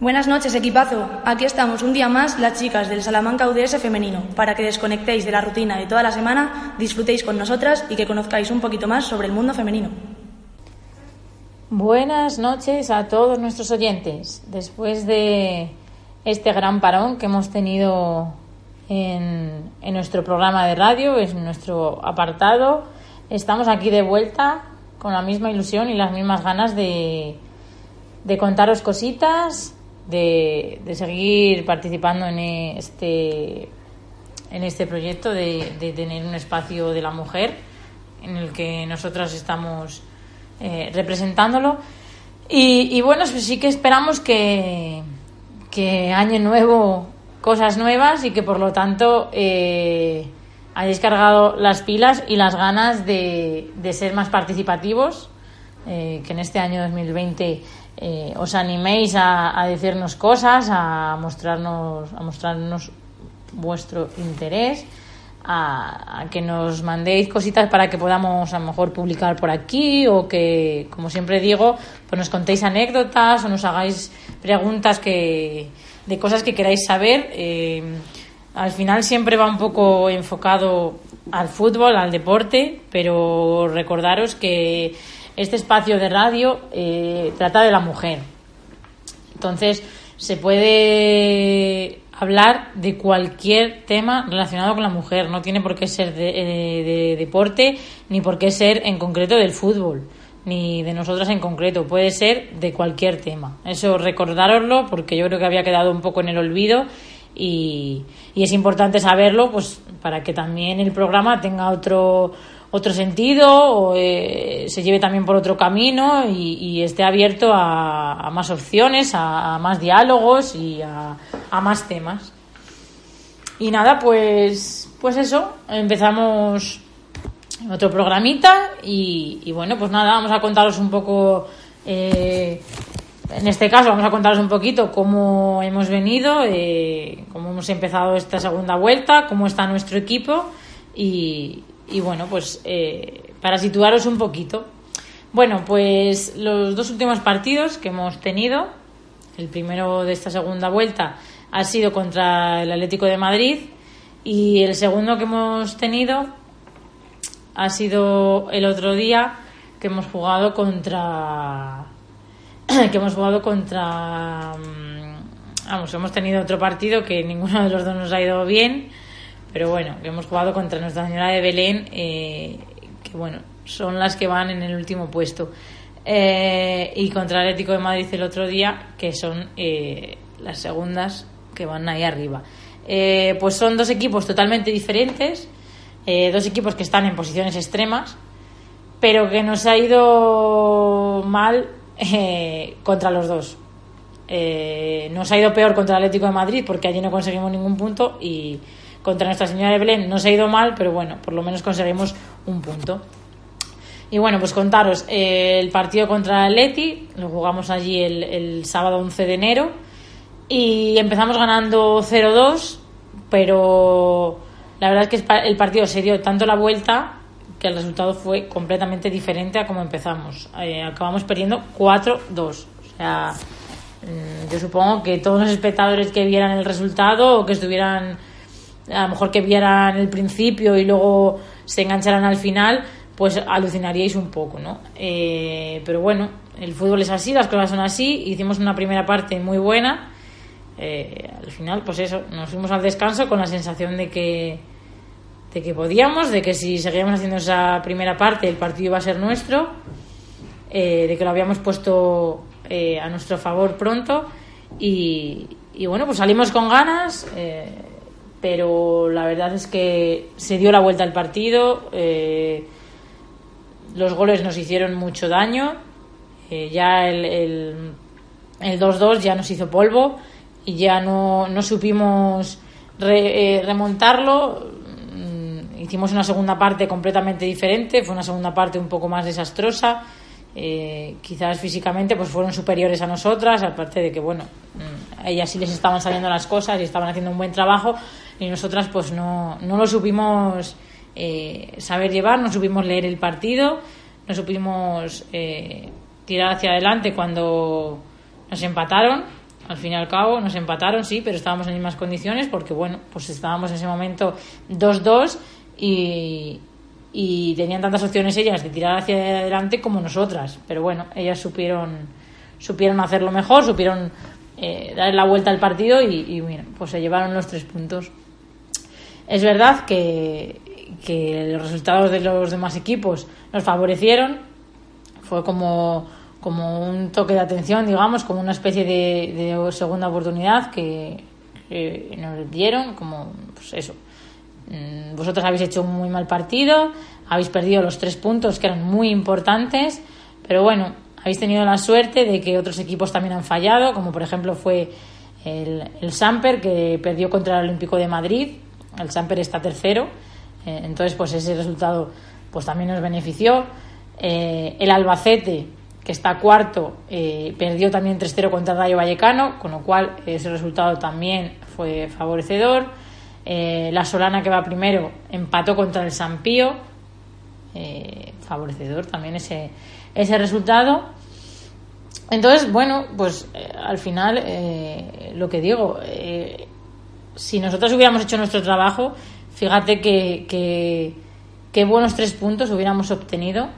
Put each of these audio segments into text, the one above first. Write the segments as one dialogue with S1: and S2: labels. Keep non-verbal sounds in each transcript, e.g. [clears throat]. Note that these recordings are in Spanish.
S1: Buenas noches, equipazo. Aquí estamos un día más, las chicas del Salamanca UDS femenino, para que desconectéis de la rutina de toda la semana, disfrutéis con nosotras y que conozcáis un poquito más sobre el mundo femenino.
S2: Buenas noches a todos nuestros oyentes. Después de este gran parón que hemos tenido en, en nuestro programa de radio, en nuestro apartado, estamos aquí de vuelta con la misma ilusión y las mismas ganas de, de contaros cositas, de, seguir participando en este, en este proyecto, de, tener un espacio de la mujer en el que nosotras estamos eh, representándolo. Y, bueno, pues sí que esperamos que, que año nuevo cosas nuevas y que por lo tanto eh, hayáis cargado las pilas y las ganas de, de ser más participativos, eh, que en este año 2020 eh, os animéis a, decirnos cosas, a mostrarnos, a mostrarnos vuestro interés, a, que nos mandéis cositas para que podamos a lo mejor publicar por aquí o que, como siempre digo, pues nos contéis anécdotas o nos hagáis preguntas que, de cosas que queráis saber. Eh, al final siempre va un poco enfocado al fútbol, al deporte, pero recordaros que este espacio de radio eh, trata de la mujer. Entonces, se puede hablar de cualquier tema relacionado con la mujer. No tiene por qué ser de, eh, de, deporte, ni por qué ser en concreto del fútbol, ni de nosotras en concreto. Puede ser de cualquier tema. Eso recordároslo porque yo creo que había quedado un poco en el olvido y, y es importante saberlo pues para que también el programa tenga otro otro sentido o eh, se lleve también por otro camino y, esté abierto a, más opciones, a, más diálogos y a, más temas. Y nada, pues, pues eso, empezamos otro programita y, bueno, pues nada, vamos a contaros un poco, eh, en este caso vamos a contaros un poquito cómo hemos venido, eh, cómo hemos empezado esta segunda vuelta, cómo está nuestro equipo y, y bueno, pues eh, para situaros un poquito. Bueno, pues los dos últimos partidos que hemos tenido, el primero de esta segunda vuelta ha sido contra el Atlético de Madrid y el segundo que hemos tenido ha sido el otro día que hemos jugado contra [clears throat] que hemos jugado contra mm, vamos hemos tenido otro partido que ninguno de los dos nos ha ido bien pero bueno, hemos jugado contra Nuestra Señora de Belén, eh, que bueno, son las que van en el último puesto. Eh, y contra el Atlético de Madrid el otro día, que son eh, las segundas que van ahí arriba. pues son dos equipos totalmente diferentes, dos equipos que están en posiciones extremas, pero que nos ha ido mal contra los dos. nos ha ido peor contra el Atlético de Madrid porque allí no conseguimos ningún punto y, contra Nuestra Señora de Belén no se ha ido mal, pero bueno, por lo menos conseguimos un punto. Y bueno, pues contaros, eh, el partido contra Leti, lo jugamos allí el, sábado 11 de enero y empezamos ganando 0-2, pero la verdad es que el partido se dio tanto la vuelta que el resultado fue completamente diferente a como empezamos. Eh, acabamos perdiendo 4-2. O sea, mm, yo supongo que todos los espectadores que vieran el resultado o que estuvieran a lo mejor que vieran el principio y luego se engancharan al final, pues alucinaríais un poco, ¿no? Eh, pero bueno, el fútbol es así, las cosas son así, hicimos una primera parte muy buena, eh, al final, pues eso, nos fuimos al descanso con la sensación de que, de que podíamos, de que si seguíamos haciendo esa primera parte el partido iba a ser nuestro, eh, de que lo habíamos puesto a nuestro favor pronto y, y, bueno, pues salimos con ganas pero la verdad es que se dio la vuelta al partido, eh, los goles nos hicieron mucho daño, eh, ya el, el 2-2 ya nos hizo polvo y ya no, no supimos eh, remontarlo. Mm, hicimos una segunda parte completamente diferente, fue una segunda parte un poco más desastrosa. Quizás físicamente pues fueron superiores a nosotras, aparte de que bueno, mm, a ellas sí les estaban saliendo las cosas y estaban haciendo un buen trabajo y nosotras pues no, no lo supimos eh, saber llevar, no supimos leer el partido, no supimos tirar hacia adelante cuando nos empataron al fin y al cabo nos empataron, sí, pero estábamos en mismas condiciones porque, bueno, pues estábamos en ese momento 2-2 y, y tenían tantas opciones ellas de tirar hacia adelante como nosotras. Pero bueno, ellas supieron, supieron hacerlo mejor, supieron eh, dar la vuelta al partido y, pues se llevaron los tres puntos. Es verdad que, que los resultados de los demás equipos nos favorecieron. Fue como como un toque de atención, digamos, como una especie de, segunda oportunidad que, nos dieron, como pues eso. Mm, vosotros habéis hecho un muy mal partido, habéis perdido los tres puntos que eran muy importantes, pero bueno, habéis tenido la suerte de que otros equipos también han fallado, como por ejemplo fue el, el Samper que perdió contra el Olímpico de Madrid, el Samper está tercero, eh, entonces pues ese resultado pues también nos benefició. Eh, el Albacete que está cuarto, eh, perdió también 3-0 contra Rayo Vallecano, con lo cual ese resultado también fue favorecedor. La Solana, que va primero, empató contra el Sampío, favorecedor también ese, ese resultado. Entonces, bueno, pues al final, lo que digo, si nosotros hubiéramos hecho nuestro trabajo, fíjate que, que buenos tres puntos hubiéramos obtenido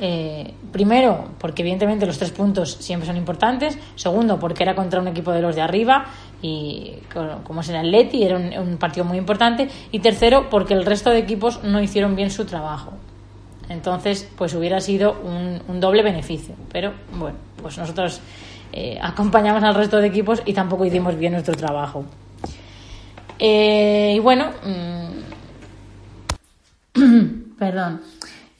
S2: eh, primero, porque evidentemente los tres puntos siempre son importantes. Segundo, porque era contra un equipo de los de arriba y como es el Atleti, era un, partido muy importante. Y tercero, porque el resto de equipos no hicieron bien su trabajo. Entonces, pues hubiera sido un, doble beneficio. Pero bueno, pues nosotros eh, acompañamos al resto de equipos y tampoco hicimos bien nuestro trabajo. Eh, y bueno, mm, [clears throat] perdón.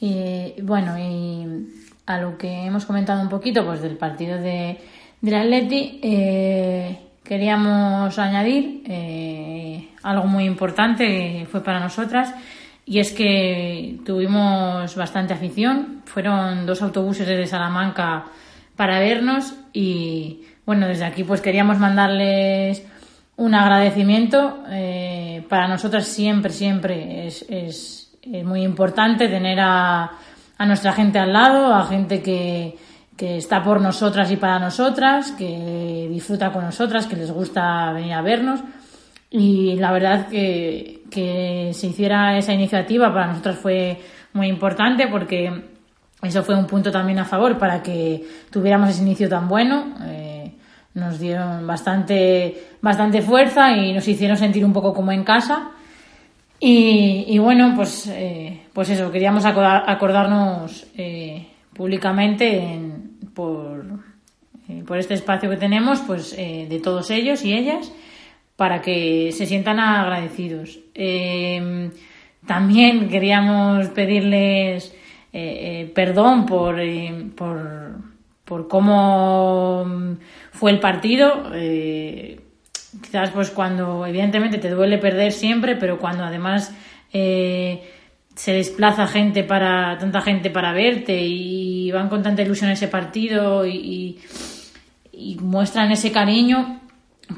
S2: Y bueno, y a lo que hemos comentado un poquito pues del partido de, del Atleti, eh, queríamos añadir algo muy importante que fue para nosotras y es que tuvimos bastante afición. Fueron dos autobuses desde Salamanca para vernos y bueno, desde aquí pues queríamos mandarles un agradecimiento. Eh, para nosotras siempre, siempre es, es es muy importante tener a, a nuestra gente al lado, a gente que, que está por nosotras y para nosotras, que disfruta con nosotras, que les gusta venir a vernos. Y la verdad que, que se hiciera esa iniciativa para nosotras fue muy importante porque eso fue un punto también a favor para que tuviéramos ese inicio tan bueno. Eh, nos dieron bastante, bastante fuerza y nos hicieron sentir un poco como en casa. Y, bueno, pues, eh, pues eso, queríamos acordarnos eh, públicamente por, eh, por este espacio que tenemos, pues de todos ellos y ellas, para que se sientan agradecidos. también queríamos pedirles perdón por, por, por, cómo fue el partido quizás pues cuando evidentemente te duele perder siempre, pero cuando además eh, se desplaza gente para tanta gente para verte y van con tanta ilusión ese partido y, muestran ese cariño,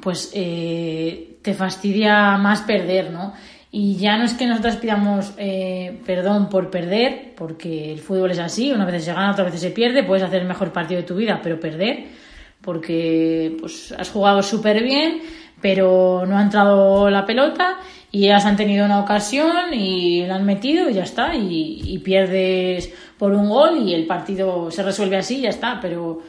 S2: pues eh, te fastidia más perder, ¿no? Y ya no es que nosotros pidamos eh, perdón por perder, porque el fútbol es así, una vez se gana, otra vez se pierde, puedes hacer el mejor partido de tu vida, pero perder, porque pues has jugado súper bien, pero no ha entrado la pelota y ellas han tenido una ocasión y la han metido y ya está, y, pierdes por un gol y el partido se resuelve así y ya está, pero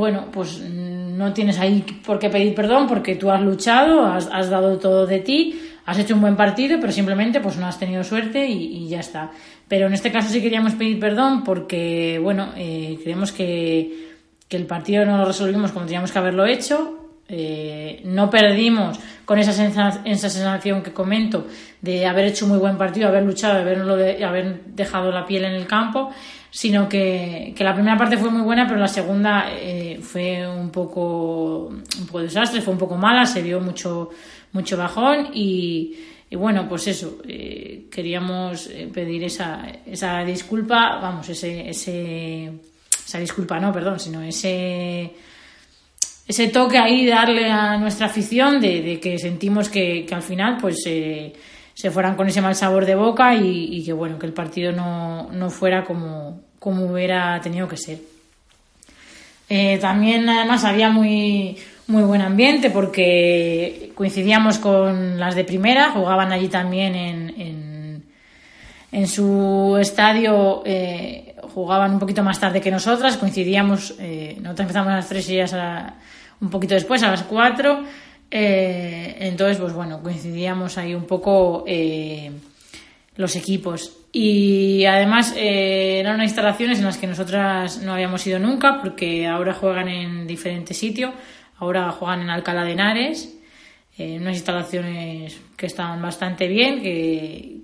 S2: bueno, pues no tienes ahí por qué pedir perdón porque tú has luchado, has, dado todo de ti, has hecho un buen partido, pero simplemente pues no has tenido suerte y, ya está. Pero en este caso sí queríamos pedir perdón porque, bueno, eh, creemos que, que el partido no lo resolvimos como teníamos que haberlo hecho, eh, no perdimos con esa sensación, esa sensación que comento de haber hecho muy buen partido, haber luchado, de, haber dejado la piel en el campo, sino que, la primera parte fue muy buena, pero la segunda eh, fue un poco, un poco desastre, fue un poco mala, se vio mucho, mucho bajón y, bueno, pues eso, eh, queríamos pedir esa, esa disculpa, vamos, ese, ese, esa disculpa no, perdón, sino ese ese toque ahí darle a nuestra afición de, que sentimos que, al final pues eh, se fueran con ese mal sabor de boca y, que bueno que el partido no, fuera como, como, hubiera tenido que ser. Eh, también además había muy muy buen ambiente porque coincidíamos con las de primera jugaban allí también en, en, su estadio eh, jugaban un poquito más tarde que nosotras coincidíamos nosotros empezamos a las tres y ellas a un poquito después, a las 4. Eh, entonces, pues bueno, coincidíamos ahí un poco eh, los equipos. Y además eh, eran instalaciones en las que nosotras no habíamos ido nunca, porque ahora juegan en diferentes sitios. Ahora juegan en Alcalá de Henares, en unas instalaciones que están bastante bien, que,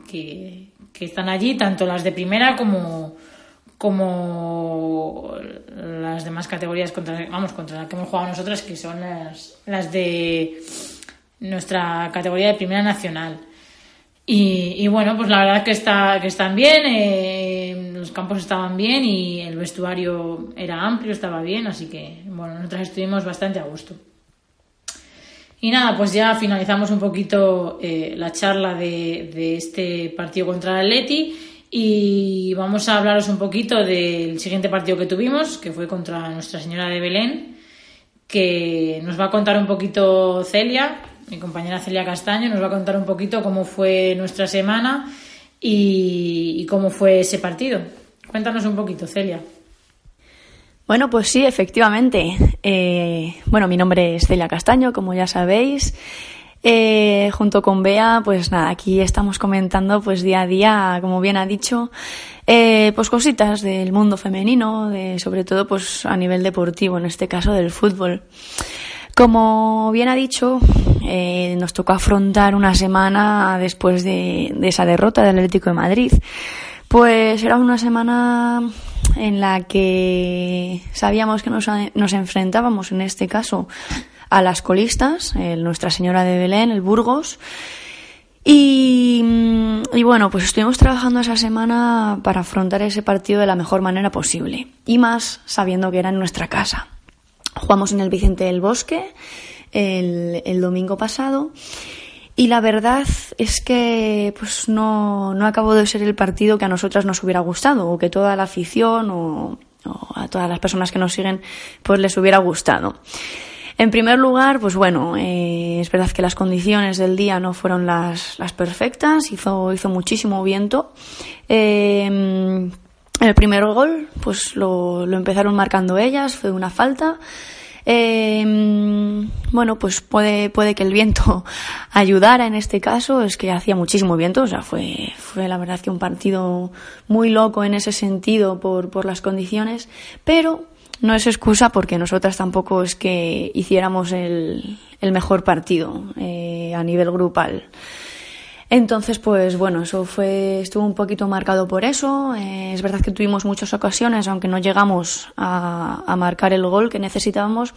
S2: que están allí, tanto las de primera como, como las demás categorías contra, vamos, contra las que hemos jugado nosotras, que son las, las de nuestra categoría de primera nacional. Y, bueno, pues la verdad que, está, que están bien, eh, los campos estaban bien y el vestuario era amplio, estaba bien, así que bueno, nosotras estuvimos bastante a gusto. Y nada, pues ya finalizamos un poquito eh, la charla de, de este partido contra el Atleti y vamos a hablaros un poquito del siguiente partido que tuvimos, que fue contra Nuestra Señora de Belén, que nos va a contar un poquito Celia, mi compañera Celia Castaño, nos va a contar un poquito cómo fue nuestra semana y, cómo fue ese partido. Cuéntanos un poquito, Celia.
S3: Bueno, pues sí, efectivamente. Eh, bueno, mi nombre es Celia Castaño, como ya sabéis. Eh, junto con Bea, pues nada, aquí estamos comentando pues día a día, como bien ha dicho, eh, pues cositas del mundo femenino, de, sobre todo pues a nivel deportivo, en este caso del fútbol. Como bien ha dicho, eh, nos tocó afrontar una semana después de, esa derrota del Atlético de Madrid. Pues era una semana en la que sabíamos que nos, nos enfrentábamos, en este caso, a las colistas, el Nuestra Señora de Belén, el Burgos. Y, bueno, pues estuvimos trabajando esa semana para afrontar ese partido de la mejor manera posible. Y más sabiendo que era en nuestra casa. Jugamos en el Vicente del Bosque el, el domingo pasado. Y la verdad es que pues no, no acabó de ser el partido que a nosotras nos hubiera gustado, o que toda la afición o, o a todas las personas que nos siguen pues les hubiera gustado. En primer lugar, pues bueno, eh, es verdad que las condiciones del día no fueron las, las perfectas, hizo, muchísimo viento. Eh, el primer gol, pues lo, lo, empezaron marcando ellas, fue una falta. Eh, bueno, pues puede, puede que el viento [laughs] ayudara en este caso, es que hacía muchísimo viento, o sea, fue, fue la verdad que un partido muy loco en ese sentido por, por las condiciones, pero no es excusa porque nosotras tampoco es que hiciéramos el, mejor partido eh, a nivel grupal. Entonces, pues bueno, eso fue, estuvo un poquito marcado por eso. Eh, es verdad que tuvimos muchas ocasiones, aunque no llegamos a, marcar el gol que necesitábamos,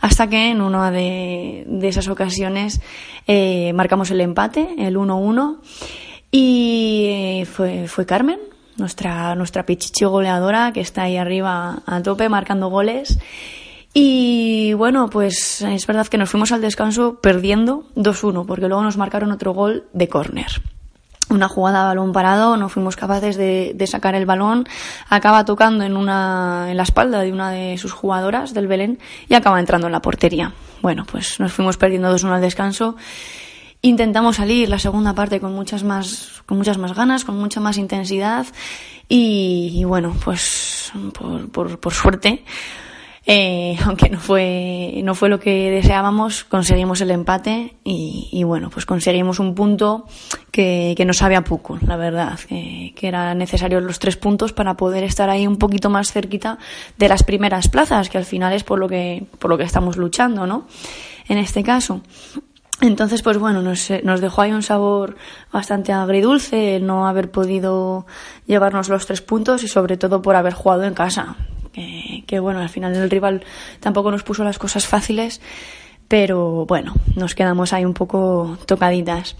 S3: hasta que en una de, de esas ocasiones eh, marcamos el empate, el 1-1, y fue, fue Carmen, nuestra, nuestra pichichi goleadora que está ahí arriba a tope marcando goles. Y bueno, pues es verdad que nos fuimos al descanso perdiendo 2-1, porque luego nos marcaron otro gol de córner. Una jugada a balón parado, no fuimos capaces de, de, sacar el balón, acaba tocando en, una, en la espalda de una de sus jugadoras del Belén y acaba entrando en la portería. Bueno, pues nos fuimos perdiendo 2-1 al descanso intentamos salir la segunda parte con muchas más, con muchas más ganas, con mucha más intensidad y, bueno, pues por, por, por suerte Eh, [laughs] aunque no fue, no fue lo que deseábamos, conseguimos el empate y, bueno, pues conseguimos un punto que, que nos sabe a poco, la verdad, que, que eran necesarios los tres puntos para poder estar ahí un poquito más cerquita de las primeras plazas, que al final es por lo que, por lo que estamos luchando, ¿no? En este caso. Entonces, pues bueno, nos, nos, dejó ahí un sabor bastante agridulce el no haber podido llevarnos los tres puntos y sobre todo por haber jugado en casa que, bueno, al final el rival tampoco nos puso las cosas fáciles, pero bueno, nos quedamos ahí un poco tocaditas.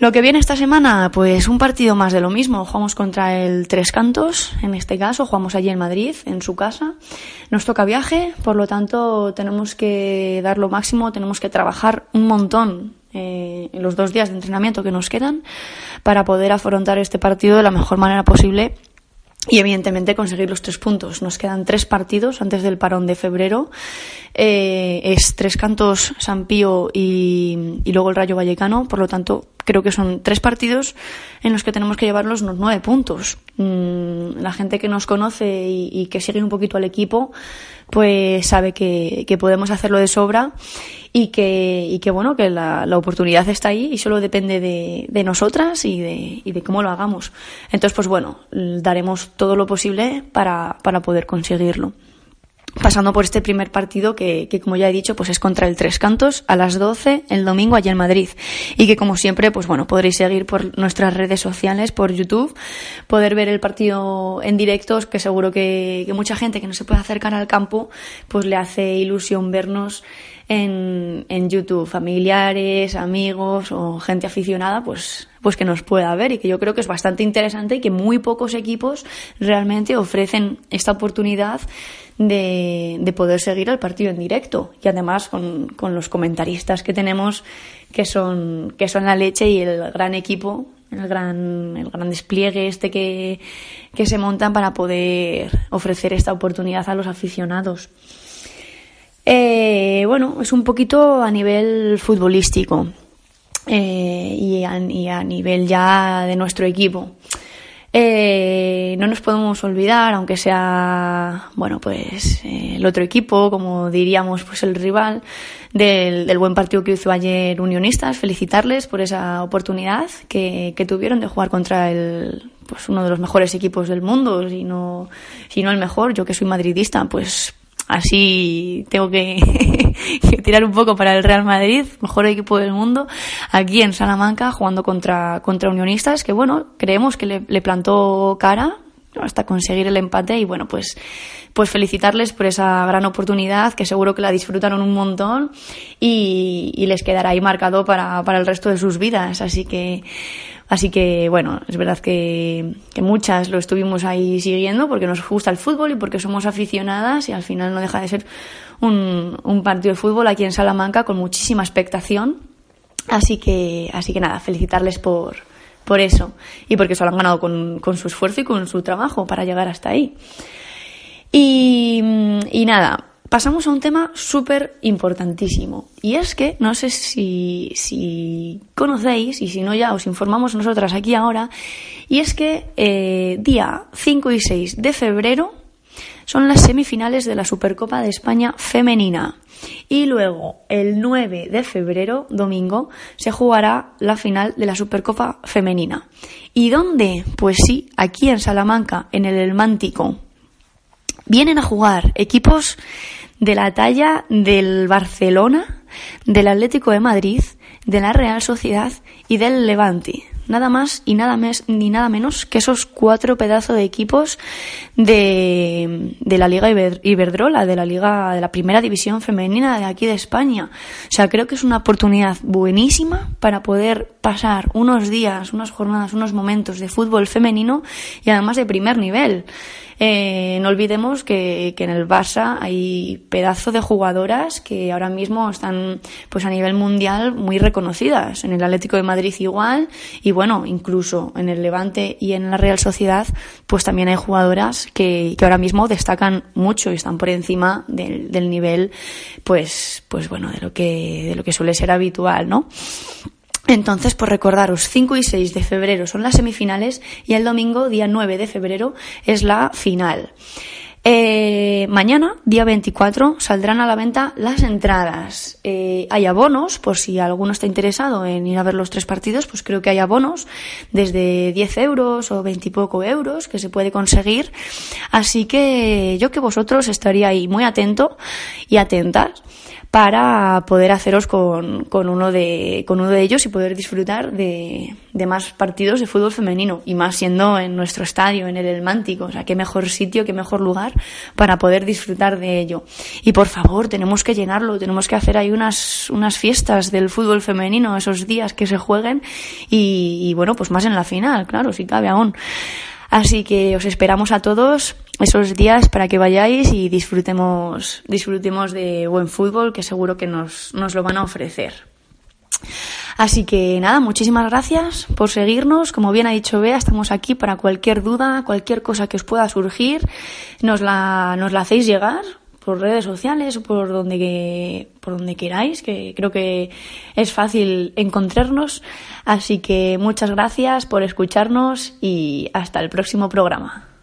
S3: Lo que viene esta semana, pues un partido más de lo mismo. Jugamos contra el Tres Cantos, en este caso, jugamos allí en Madrid, en su casa. Nos toca viaje, por lo tanto tenemos que dar lo máximo, tenemos que trabajar un montón eh, en los dos días de entrenamiento que nos quedan para poder afrontar este partido de la mejor manera posible y evidentemente conseguir los tres puntos. Nos quedan tres partidos antes del parón de febrero. Eh, es Tres Cantos, San Pío y, y, luego el Rayo Vallecano. Por lo tanto, creo que son tres partidos en los que tenemos que llevarlos unos nueve puntos. Mm, la gente que nos conoce y, que sigue un poquito al equipo, pues sabe que, que podemos hacerlo de sobra y que, y que bueno, que la, la, oportunidad está ahí y solo depende de, de nosotras y de, y de, cómo lo hagamos. Entonces, pues bueno, daremos todo lo posible para, para poder conseguirlo pasando por este primer partido que, que, como ya he dicho, pues es contra el Tres Cantos a las 12 el domingo allá en Madrid. Y que como siempre, pues bueno, podréis seguir por nuestras redes sociales, por YouTube, poder ver el partido en directos, que seguro que, que mucha gente que no se puede acercar al campo, pues le hace ilusión vernos en, en YouTube, familiares, amigos o gente aficionada, pues, pues que nos pueda ver y que yo creo que es bastante interesante y que muy pocos equipos realmente ofrecen esta oportunidad de, de poder seguir el partido en directo y además con, con los comentaristas que tenemos que son, que son la leche y el gran equipo el gran, el gran despliegue este que, que se montan para poder ofrecer esta oportunidad a los aficionados. Eh, bueno, es un poquito a nivel futbolístico eh, y, a, nivel ya de nuestro equipo. Eh, no nos podemos olvidar, aunque sea, bueno, pues eh, el otro equipo, como diríamos, pues el rival del, del, buen partido que hizo ayer Unionistas, felicitarles por esa oportunidad que, que tuvieron de jugar contra el, pues uno de los mejores equipos del mundo, si no, si no el mejor. Yo que soy madridista, pues así tengo [laughs] que, tirar un poco para el Real Madrid, mejor equipo del mundo, aquí en Salamanca jugando contra, contra Unionistas, que bueno, creemos que le, le plantó cara hasta conseguir el empate y bueno, pues, pues felicitarles por esa gran oportunidad que seguro que la disfrutaron un montón y, y les quedará ahí marcado para, para el resto de sus vidas. Así que Así que, bueno, es verdad que, que, muchas lo estuvimos ahí siguiendo porque nos gusta el fútbol y porque somos aficionadas y al final no deja de ser un, un partido de fútbol aquí en Salamanca con muchísima expectación. Así que, así que nada, felicitarles por, por eso y porque se lo han ganado con, con su esfuerzo y con su trabajo para llegar hasta ahí. Y, y nada, pasamos a un tema súper importantísimo. Y es que, no sé si, conocéis, y si no ya os informamos nosotras aquí ahora, y es que eh, día 5 y 6 de febrero son las semifinales de la Supercopa de España femenina. Y luego, el 9 de febrero, domingo, se jugará la final de la Supercopa femenina. ¿Y dónde? Pues sí, aquí en Salamanca, en el Elmántico. Vienen a jugar equipos de la talla del Barcelona, del Atlético de Madrid, de la Real Sociedad y del Levante. Nada más y nada más ni nada menos que esos cuatro pedazos de equipos de, de la Liga Iberdrola, de la Liga de la Primera División Femenina de aquí de España. O sea, creo que es una oportunidad buenísima para poder pasar unos días, unas jornadas, unos momentos de fútbol femenino y además de primer nivel. Eh, no olvidemos que, que, en el Barça hay pedazo de jugadoras que ahora mismo están pues a nivel mundial muy reconocidas. En el Atlético de Madrid igual y bueno, incluso en el Levante y en la Real Sociedad pues también hay jugadoras que, que ahora mismo destacan mucho y están por encima del, del nivel pues pues bueno de lo que de lo que suele ser habitual, ¿no? Entonces, por recordaros, 5 y 6 de febrero son las semifinales y el domingo, día 9 de febrero, es la final. Eh, mañana, día 24, saldrán a la venta las entradas. Eh, hay abonos, por si alguno está interesado en ir a ver los tres partidos, pues creo que hay abonos desde 10 euros o 20 y poco euros que se puede conseguir. Así que yo que vosotros estaría ahí muy atento y atentas para poder haceros con, con, uno, de, con uno de ellos y poder disfrutar de, de, más partidos de fútbol femenino y más siendo en nuestro estadio, en el Elmántico. O sea, qué mejor sitio, qué mejor lugar para poder disfrutar de ello. Y por favor, tenemos que llenarlo, tenemos que hacer ahí unas, unas fiestas del fútbol femenino esos días que se jueguen y, y bueno, pues más en la final, claro, si cabe aún. Así que os esperamos a todos esos días para que vayáis y disfrutemos, disfrutemos de buen fútbol que seguro que nos, nos lo van a ofrecer. Así que nada, muchísimas gracias por seguirnos. Como bien ha dicho Bea, estamos aquí para cualquier duda, cualquier cosa que os pueda surgir, nos la, nos la hacéis llegar por redes sociales o por donde, por donde queráis, que creo que es fácil encontrarnos. Así que muchas gracias por escucharnos y hasta el próximo programa.